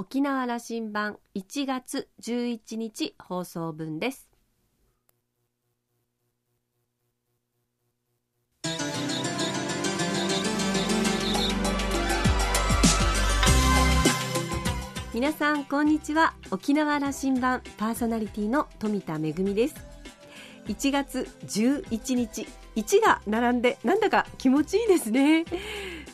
沖縄羅針盤1月11日放送分です。皆さんこんにちは。沖縄羅針盤パーソナリティの富田恵です。1月11日1が並んでなんだか気持ちいいですね、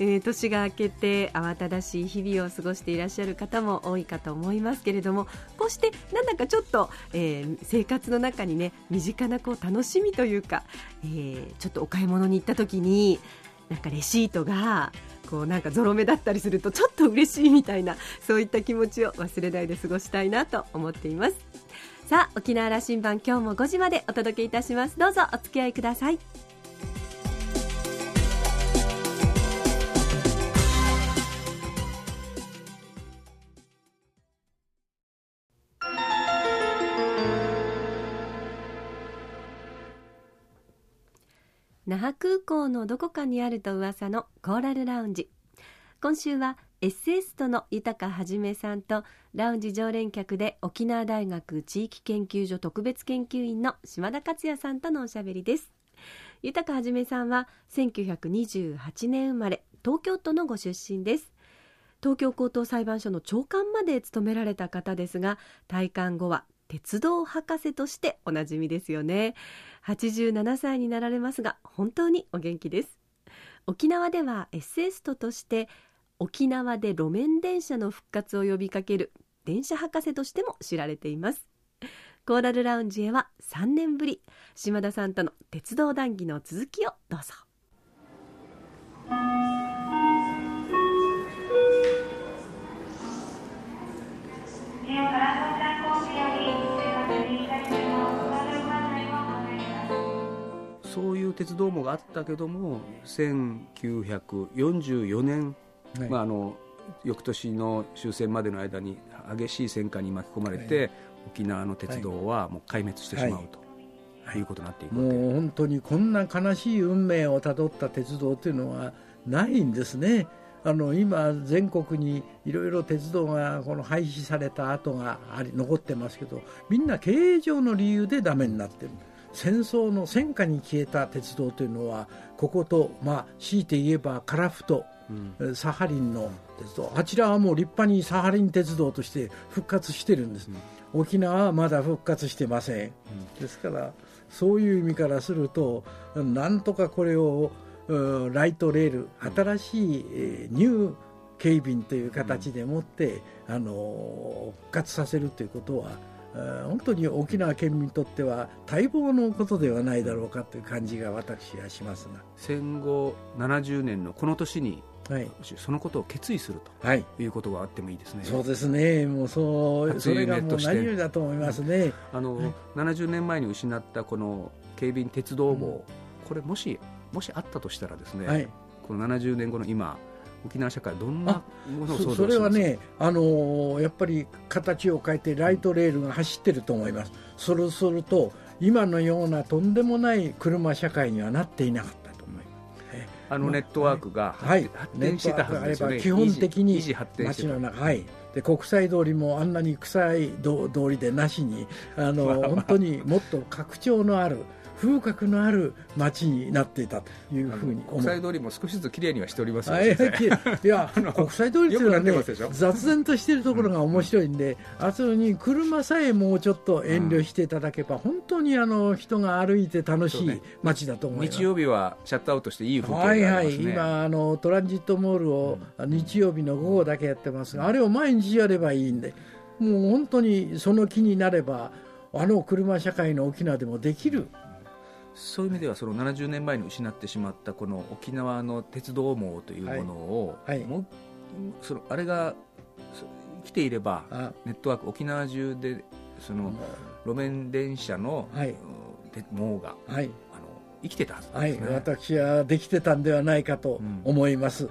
えー、年が明けて慌ただしい日々を過ごしていらっしゃる方も多いかと思いますけれどもこうしてなんだかちょっと、えー、生活の中にね身近なこう楽しみというか、えー、ちょっとお買い物に行った時になんかレシートがこうなんかゾロ目だったりするとちょっと嬉しいみたいなそういった気持ちを忘れないで過ごしたいなと思っています。さあ沖縄羅針盤今日も5時までお届けいたします。どうぞお付き合いください。那覇空港のどこかにあると噂のコーラルラウンジ。今週はエッセイストの豊はじめさんとラウンジ常連客で沖縄大学地域研究所特別研究員の島田克也さんとのおしゃべりです。豊はじめさんは1928年生まれ東京都のご出身です。東京高等裁判所の長官まで務められた方ですが退官後は鉄道博士としておなじみですよね。87歳になられますが本当にお元気です。沖縄ではエッセイストとして沖縄で路面電車の復活を呼びかける電車博士としても知られています。コーラルラウンジへは3年ぶり島田さんとの鉄道談義の続きをどうぞ。鉄道網があったけども1944年、はい、まあ、あの翌年の終戦までの間に激しい戦火に巻き込まれて、はい、沖縄の鉄道はもう壊滅してしまうと。はい、いうことになっていくもう本当にこんな悲しい運命をたどった鉄道というのはないんですね。あの今、全国にいろいろ鉄道がこの廃止された跡があり残ってますけどみんな経営上の理由でダメになってる。戦争の戦火に消えた鉄道というのはここと、まあ、強いて言えば樺太、うん、サハリンの鉄道。あちらはもう立派にサハリン鉄道として復活してるんです、うん、沖縄はまだ復活してません、うん、ですからそういう意味からするとなんとかこれをライトレール新しい、えー、ニュー警備という形でもって、あの復活させるということは本当に沖縄県民にとっては待望のことではないだろうかという感じが私はしますが戦後70年のこの年に、はい、そのことを決意すると、はい、いうことがあってもいいですね。そうですね。もうそうそれがもう何よりだと思いますね。あの、はい、70年前に失ったこの警備員鉄道網、うん、これもしもしあったとしたらですね、はい、この70年後の今沖縄社会どんなものをそそれはね、あのー、やっぱり形を変えてライトレールが走ってると思います。そうすると今のようなとんでもない車社会にはなっていなかったと思います。あのネットワークが、はい、発展してたはずですよね。基本的に街の中はい。で国際通りもあんなに臭い通りでなしにあの、本当にもっと拡張のある風格のある街になっていたというふうに国際通りも少しずつきれいにはしておりますよ、ね、いや 国際通りというのはね雑然としているところが面白いんで、あそこに車さえもうちょっと遠慮していただけば、本当にあの人が歩いて楽しい街だと思います、ね、日曜日はシャットアウトしていい風景があります、ね、はいはい。今あのトランジットモールを日曜日の午後だけやってますが、あれを毎日やればいいんでもう本当にその気になればあの車社会の沖縄でもできるそういう意味ではその70年前に失ってしまったこの沖縄の鉄道網というものを、はい。はい、もそのあれが来ていればネットワーク沖縄中でその路面電車の、はい、網が、はい、あの生きてたはずですね、はい、私はできてたんではないかと思います。うん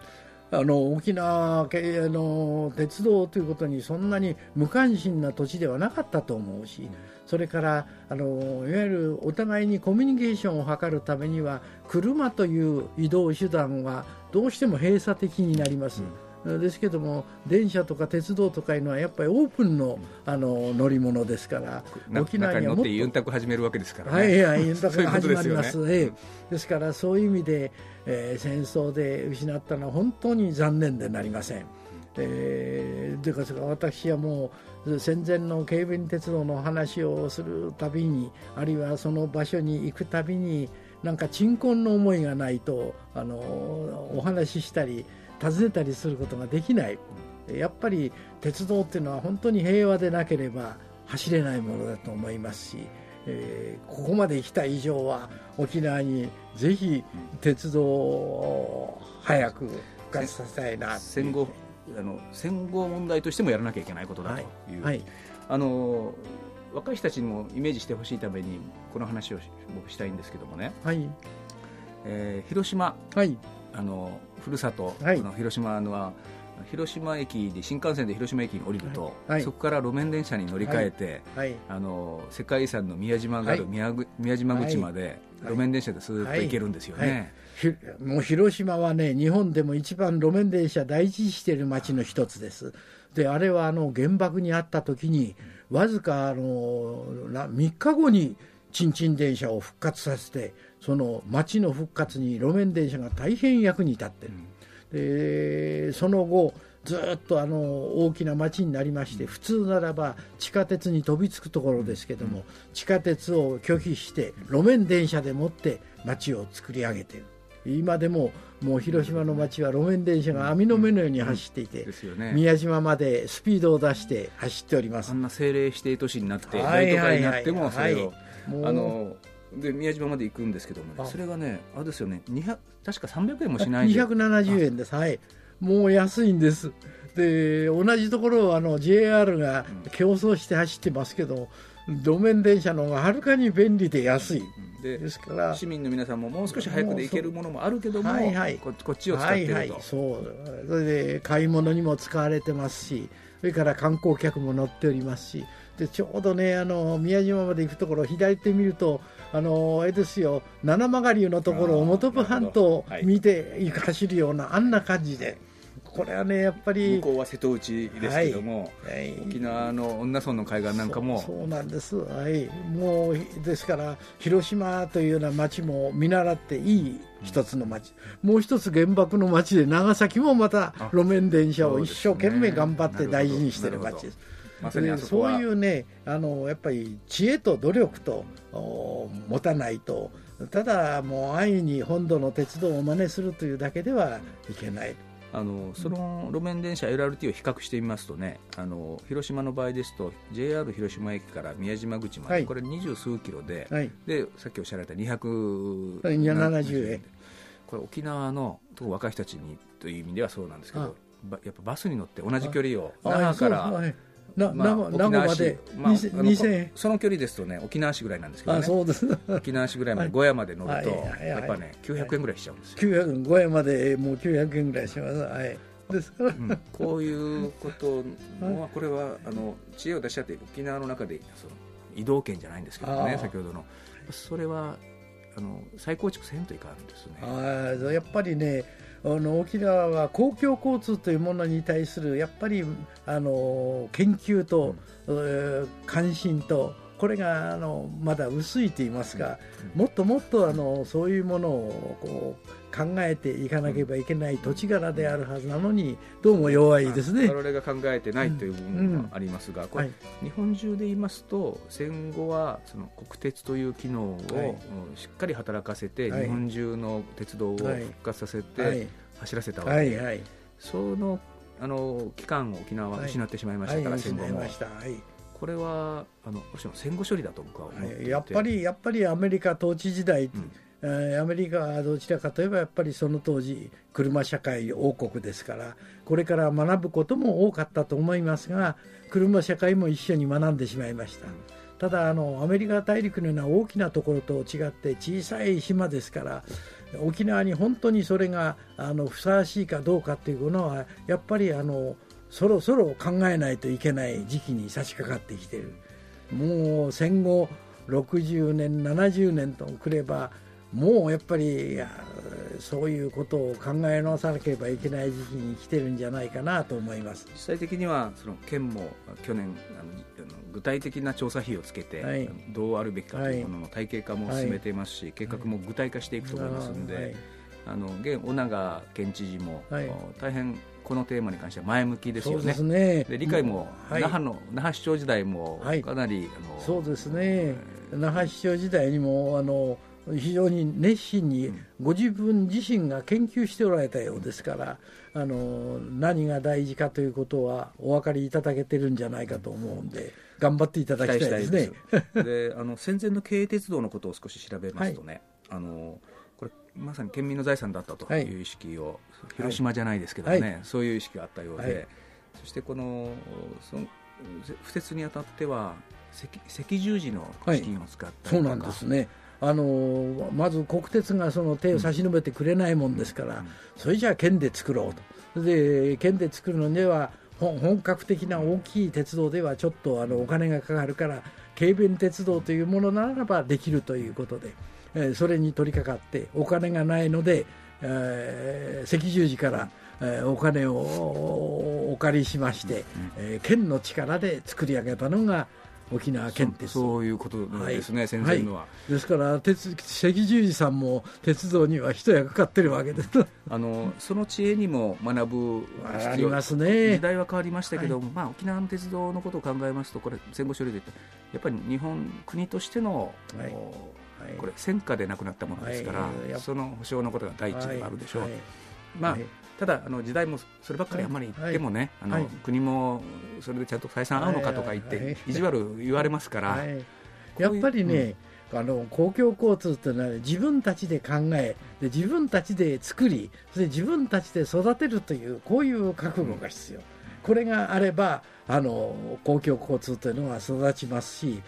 あの沖縄の鉄道ということにそんなに無関心な土地ではなかったと思うし、それからあのいわゆるお互いにコミュニケーションを図るためには車という移動手段はどうしても閉鎖的になります。ですけども電車とか鉄道とかいうのはやっぱりオープンのあの乗り物ですから沖縄にはもっと。ユンタク始めるわけですから、ね、はいはい ユンタクが始まります。です、ね、ですからそういう意味で、えー、戦争で失ったのは本当に残念でなりません。えー、ですから私はもう戦前の警備鉄道の話をするたびにあるいはその場所に行くたびになんか鎮魂の思いがないとあのお話ししたり訪ねたりすることができない。やっぱり鉄道っていうのは本当に平和でなければ走れないものだと思いますし、えー、ここまで来た以上は沖縄にぜひ鉄道を早く復活させたいな。戦後あの戦後問題としてもやらなきゃいけないことだという、はい。はい、あの若い人たちにもイメージしてほしいためにこの話を僕したいんですけどもね、はい。えー、広島、はい、あのふるさと、はい、の広島のは広島駅で新幹線で広島駅に降りると、はい、そこから路面電車に乗り換えて、はい、あの世界遺産の宮島がある宮,、宮島口まで路面電車でスーッと行けるんですよね、もう広島はね日本でも一番路面電車大事にしている街の一つです。であれはあの原爆にあった時にわずかあの3日後にちんちん電車を復活させてその町の復活に路面電車が大変役に立ってる、でその後ずっとあの大きな町になりまして普通ならば地下鉄に飛びつくところですけども地下鉄を拒否して路面電車でもって町を作り上げている。今でももう広島の町は路面電車が網の目のように走っていて、宮島までスピードを出して走っておりますあんな政令指定都市になって大都会になってもそれを、あので宮島まで行くんですけども、ね、それがねあれですよね確か300円もしない270円です。はい。もう安いんです。で同じところをあの JR が競争して走ってますけど、路面電車の方がはるかに便利で安い、でですから市民の皆さんももう少し早くで行けるものもあるけども、はいはい、ここっちを使ってると、はいはい、そう。それで買い物にも使われてますしそれから観光客も乗っておりますしでちょうどねあの宮島まで行くところ左手見るとあのあれですよ。七曲りのところを本部半島を見て走るようなあんな感じで。これはねやっぱり向こうは瀬戸内ですけども、はい。はい、沖縄の恩納村の海岸なんかも。そうなんです。はい。もうですから広島というような町も見習っていい一つの町、うん、もう一つ原爆の町で長崎もまた路面電車を一生懸命頑張って大事にしてる町ですまさにそういうねあのやっぱり知恵と努力と持たないとただもう安易に本土の鉄道を真似するというだけではいけない。あのその路面電車 LRT を比較してみますとねあの広島の場合ですと JR 広島駅から宮島口まで、はい、これ二十数キロではい、でさっきおっしゃられた270円これ沖縄の若い人たちにという意味ではそうなんですけどやっぱバスに乗って同じ距離を那覇から。な、まあ、名古まで、まあ、その距離ですとね沖縄市ぐらいなんですけどね。そうです。沖縄市ぐらいまで小屋まで乗ると、やっぱね900円ぐらいしちゃうんですよ。900円小屋までもう900円ぐらいします。はい。ですから、うん、こういうことはこれはあの知恵を出し合って沖縄の中でその移動圏じゃないんですけどね先ほどの。それはあの再構築せんといかんですね。あやっぱりねあの沖縄は公共交通というものに対するやっぱりあの研究と、うん、関心とこれがあのまだ薄いと言いますか、うん、もっともっとあのそういうものをこう考えていかなければいけない土地柄であるはずなのにどうも弱いですね。我々が考えてないという部分がありますが、これ、日本中で言いますと戦後はその国鉄という機能をしっかり働かせて、日本中の鉄道を復活させて走らせたわけ。で、そのあの期間を沖縄は失ってしまいましたから、戦後も。これはあの戦後処理だと僕は思って、やっぱりやっぱりアメリカ統治時代、うん。アメリカはどちらかといえばやっぱりその当時車社会王国ですからこれから学ぶことも多かったと思いますが車社会も一緒に学んでしまいました。ただあのアメリカ大陸のような大きなところと違って小さい島ですから沖縄に本当にそれがあのふさわしいかどうかっていうのはやっぱりあのそろそろ考えないといけない時期に差し掛かってきている。もう戦後60年70年とくればもうやっぱりそういうことを考え直さなければいけない時期に来てるんじゃないかなと思います。実際的にはその県も去年あの具体的な調査費をつけて、はい、どうあるべきかというものの体系化も進めていますし、はい、計画も具体化していくと思いますので、はい、あの現尾長県知事も、大変このテーマに関しては前向きですよね。で、ね、理解も、那覇の那覇市長時代もかなり、あのそうですね、那覇市長時代にもあの非常に熱心にご自分自身が研究しておられたようですから、あの何が大事かということはお分かりいただけてるんじゃないかと思うんで、頑張っていただきたいですね。であの戦前の京鉄道のことを少し調べますとね、はい、あのまさに県民の財産だったとい。う意識を、はい、広島じゃないですけどね、はい、そういう意識があったようで、そしてこのその不設にあたっては赤赤十字の資金を使ったりとか、そうなんですね。あのまず国鉄がその手を差し伸べてくれないもんですから、うん、それじゃあ県で作ろうと。で県で作るのには本格的な大きい鉄道ではちょっとあのお金がかかるから軽便鉄道というものならばできるということで、えー、それに取り掛かってお金がないので、えー、赤十字から、えー、お金をお借りしまして、えー、県の力で作り上げたのが沖縄県鉄そういうことですね、はい、先生のは、はい、ですから鉄赤十字さんも鉄道には一役買ってるわけで。す あのその知恵にも学ぶありますね。時代は変わりましたけど、はい、まあ、沖縄の鉄道のことを考えますとこれ戦後処理でやっぱり日本国としての、はい、これ戦火で亡くなったものですから、その保障のことが第一にあるでしょう、まあ、ただあの時代もそればっかりあんまり言ってもね、あの国もそれでちゃんと採算合うのかとか言って、意地悪言われますから、やっぱりね、あの公共交通っていうのは自分たちで考えで自分たちで作りそれで自分たちで育てるというこういう覚悟が必要、これがあればあの公共交通というのは育ちますし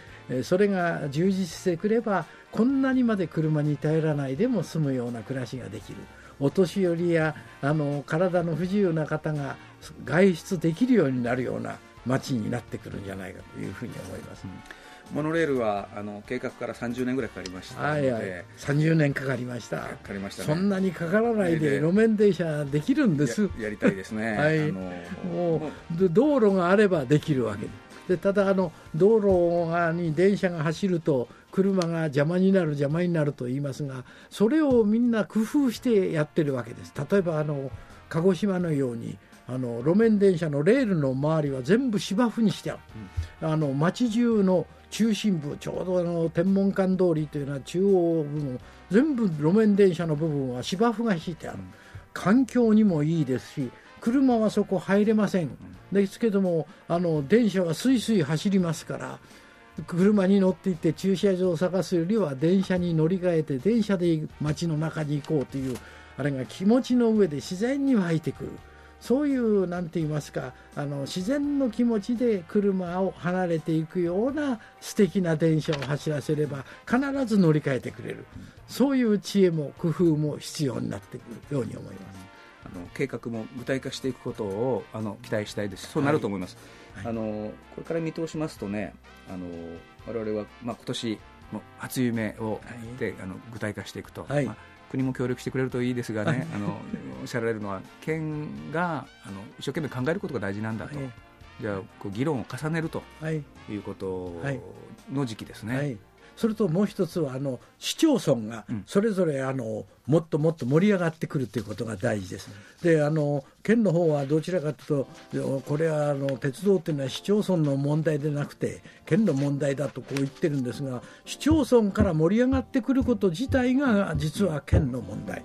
それが充実してくればこんなにまで車に頼らないでも済むような暮らしができる。お年寄りやあの体の不自由な方が外出できるようになるような街になってくるんじゃないかというふうに思います。うん。モノレールはあの計画から30年ぐらいかかりましたので、はいはい、30年かかりました。かかりました、ね、そんなにかからないで路面電車できるんです。やりたいですね、はい、あのもう道路があればできるわけでただあの道路に電車が走ると車が邪魔になる邪魔になると言いますがそれをみんな工夫してやってるわけです。例えばあの鹿児島のようにあの路面電車のレールの周りは全部芝生にしてある、うん、あの街中の中心部ちょうどあの天文館通りというのは中央部分全部路面電車の部分は芝生が敷いてある、うん、環境にもいいですし車はそこ入れません、うん、ですけどもあの電車はすいすい走りますから車に乗っていって駐車場を探すよりは電車に乗り換えて電車で街の中に行こうというあれが気持ちの上で自然に湧いてくる。そういうなんて言いますかあの自然の気持ちで車を離れていくような素敵な電車を走らせれば必ず乗り換えてくれる。そういう知恵も工夫も必要になってくるように思います。あの計画も具体化していくことをあの期待したいです。そうなると思います。はい。あのこれから見通しますとねあの我々は、まあ、今年も初夢をで、あの具体化していくと、まあ、国も協力してくれるといいですがねあのおっしゃられるのは県があの一生懸命考えることが大事なんだと、じゃあこう議論を重ねるとい。うことの時期ですね。それともう一つはあの市町村がそれぞれあのもっともっと盛り上がってくるということが大事です。であの県の方はどちらかというとこれはあの鉄道というのは市町村の問題でなくて県の問題だとこう言ってるんですが市町村から盛り上がってくること自体が実は県の問題。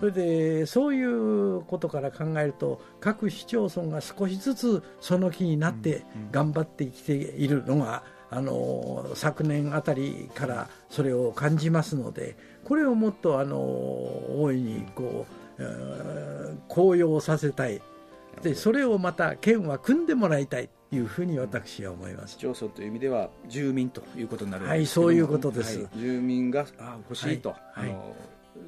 それでそういうことから考えると各市町村が少しずつその気になって頑張ってきているのがあの昨年あたりからそれを感じますのでこれをもっとあの大いにこう、えー、高揚させたい。でそれをまた県は組んでもらいたいというふうに私は思います。市町村という意味では住民ということになるはいそういうことです、はい、住民があ欲しいと、はい、は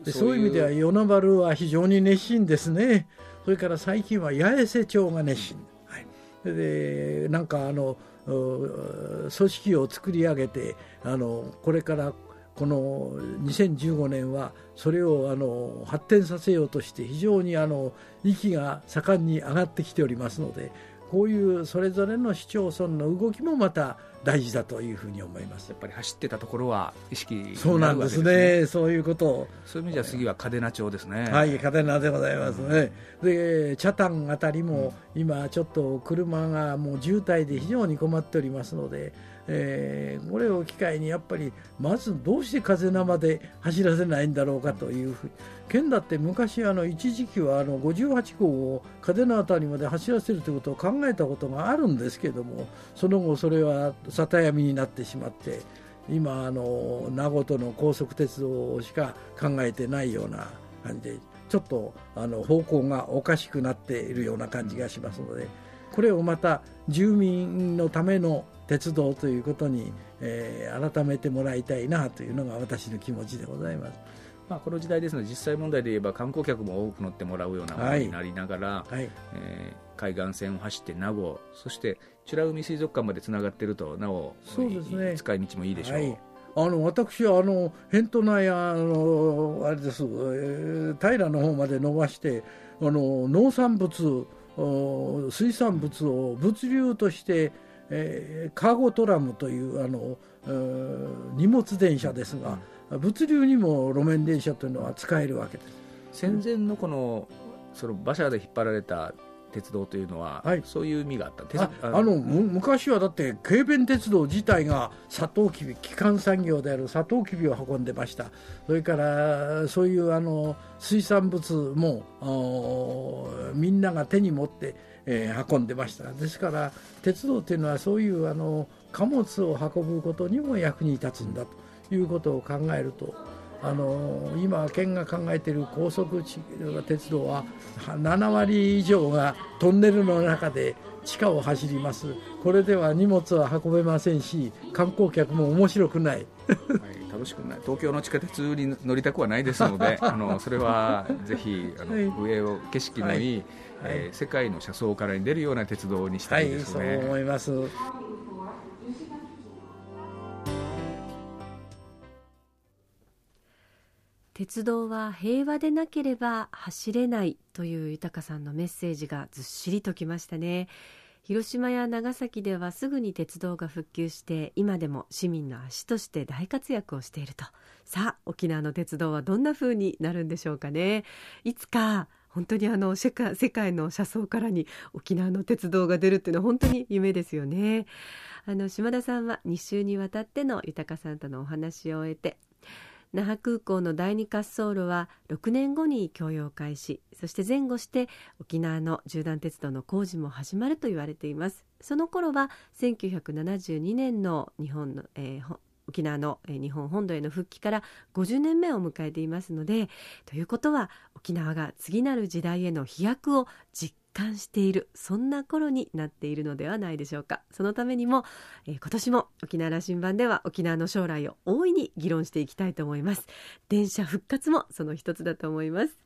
い、でそういう意味では与那原は非常に熱心ですね。それから最近は八重瀬町が熱心、はい、でなんかあの組織を作り上げてあのこれからこの2015年はそれをあの発展させようとして非常にあの息が盛んに上がってきておりますのでこういうそれぞれの市町村の動きもまた大事だというふうに思います。やっぱり走ってたところは意識、ね、そうなんですね。そういうことそういう意味じゃ次は嘉手納町ですね。はい嘉手納でございますね、うん、で北谷あたりも今ちょっと車がもう渋滞で非常に困っておりますのでえー、これを機会にやっぱりまずどうして風生で走らせないんだろうかというふうに県だって昔あの一時期はあの58号を風の辺りまで走らせるということを考えたことがあるんですけどもその後それは里闇になってしまって今あの名護との高速鉄道しか考えてないような感じでちょっとあの方向がおかしくなっているような感じがしますのでこれをまた住民のための鉄道ということに、えー、改めてもらいたいなというのが私の気持ちでございます。まあ、この時代ですので実際問題で言えば観光客も多く乗ってもらうようなものになりながら、はいはい、えー、海岸線を走って名護そして美ら海水族館までつながっているとなおそうです、ね、使い道もいいでしょう。はい。あの私はあの辺土内あのあれです、えー、平の方まで伸ばしてあの農産物水産物を物流としてえー、カーゴトラムというあの、えー、荷物電車ですが、うん、物流にも路面電車というのは使えるわけです。戦前のこのその馬車で引っ張られた鉄道というのは、はい、そういう意味があった。ああの昔はだって軽便鉄道自体がサトウキビ基幹産業であるサトウキビを運んでました。それからそういうあの水産物もみんなが手に持ってえー、運んでました。ですから鉄道というのはそういうあの貨物を運ぶことにも役に立つんだということを考えるとあの今県が考えている高速鉄道は7割以上がトンネルの中で地下を走ります。これでは荷物は運べませんし観光客も面白くない、はい、楽しくない。東京の地下鉄に乗りたくはないですので あのそれはぜひあの、はい、上を景色のいい、はい。えー、世界の車窓からに出るような鉄道にしたいですね。はい、そう思います鉄道は平和でなければ走れないという豊さんのメッセージがずっしりときましたね。広島や長崎ではすぐに鉄道が復旧して今でも市民の足として大活躍をしていると。さあ沖縄の鉄道はどんな風になるんでしょうかね。いつか本当にあの世界世界の車窓からに沖縄の鉄道が出るっていうのは本当に夢ですよね。あの島田さんは2週にわたっての豊さんとのお話を終えて那覇空港の第二滑走路は6年後に供用開始そして前後して沖縄の縦断鉄道の工事も始まると言われています。その頃は1972年の日本の、えー、沖縄の日本本土への復帰から50年目を迎えていますのでということは沖縄が次なる時代への飛躍を実感しているそんな頃になっているのではないでしょうか。そのためにも、えー、今年も沖縄羅針盤では沖縄の将来を大いに議論していきたいと思います。電車復活もその一つだと思います。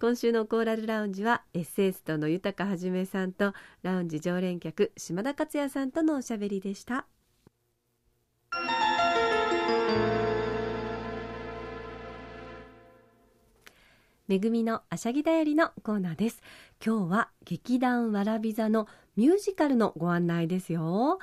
今週のコーラルラウンジはエッセイストの豊はじめさんとラウンジ常連客島田克也さんとのおしゃべりでした。めぐみのあしゃぎだよりのコーナーです。今日は劇団わらび座のミュージカルのご案内ですよ、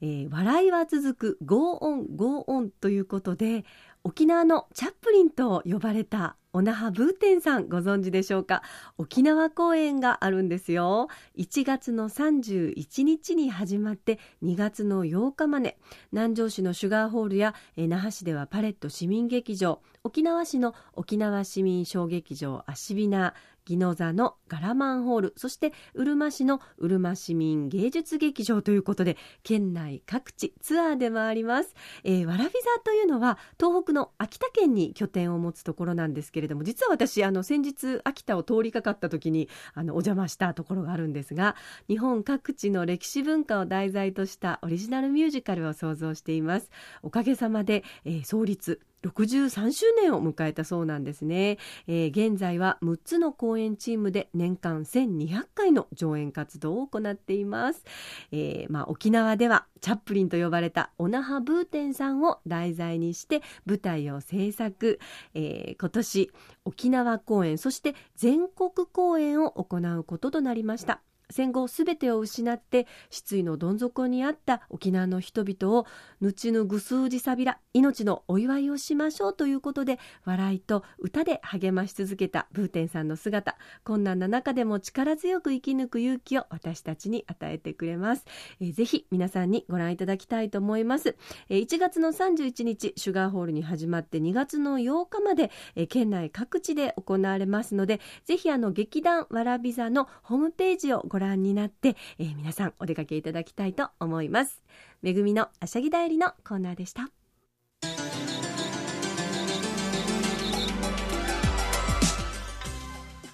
えー、笑いは続くゴーオンゴーオンということで沖縄のチャップリンと呼ばれたオナハブーテンさんご存知でしょうか？沖縄公演があるんですよ。1月の31日に始まって2月の8日まで。南城市のシュガーホールや那覇市ではパレット市民劇場。沖縄市の沖縄市民小劇場アシビナ宜野座のガラマンホールそしてうるま市のうるま市民芸術劇場ということで県内各地ツアーで回ります、えー、わらび座というのは東北の秋田県に拠点を持つところなんですけれども実は私あの先日秋田を通りかかった時にあのお邪魔したところがあるんですが日本各地の歴史文化を題材としたオリジナルミュージカルを創造しています。おかげさまで、えー、創立63周年を迎えたそうなんですね、えー、現在は6つの公演チームで年間1200回の上演活動を行っています、えー、まあ、沖縄ではチャップリンと呼ばれたオナハ・ブーテンさんを題材にして舞台を制作、えー、今年沖縄公演そして全国公演を行うこととなりました。戦後すべてを失って失意のどん底にあった沖縄の人々を後のぐすうじさびら命のお祝いをしましょうということで笑いと歌で励まし続けたブーテンさんの姿。困難な中でも力強く生き抜く勇気を私たちに与えてくれます、えー、ぜひ皆さんにご覧いただきたいと思います、えー、1月の31日シュガーホールに始まって2月の8日まで、えー、県内各地で行われますのでぜひあの劇団わらび座のホームページをご覧になって、えー、皆さんお出かけいただきたいと思います。めぐみのあしゃぎだよりのコーナーでした。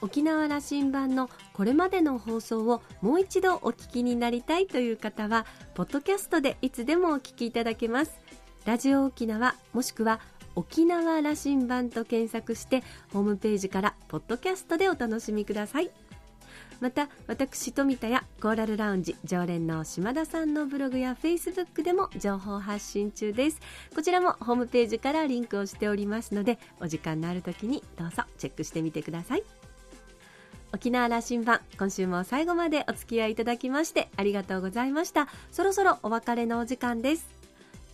沖縄羅針盤のこれまでの放送をもう一度お聞きになりたいという方はポッドキャストでいつでもお聞きいただけます。ラジオ沖縄もしくは沖縄羅針盤と検索してホームページからポッドキャストでお楽しみください。また私富田やコーラルラウンジ常連の島田さんのブログやフェイスブックでも情報発信中です。こちらもホームページからリンクをしておりますのでお時間のある時にどうぞチェックしてみてください。沖縄羅針盤今週も最後までお付き合いいただきましてありがとうございました。そろそろお別れのお時間です。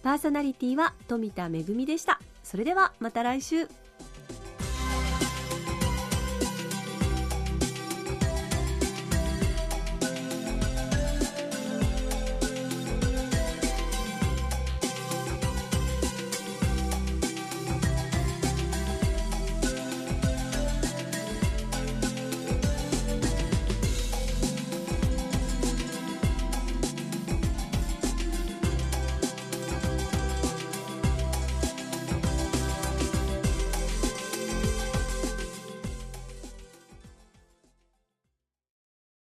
パーソナリティは富田恵でした。それではまた来週。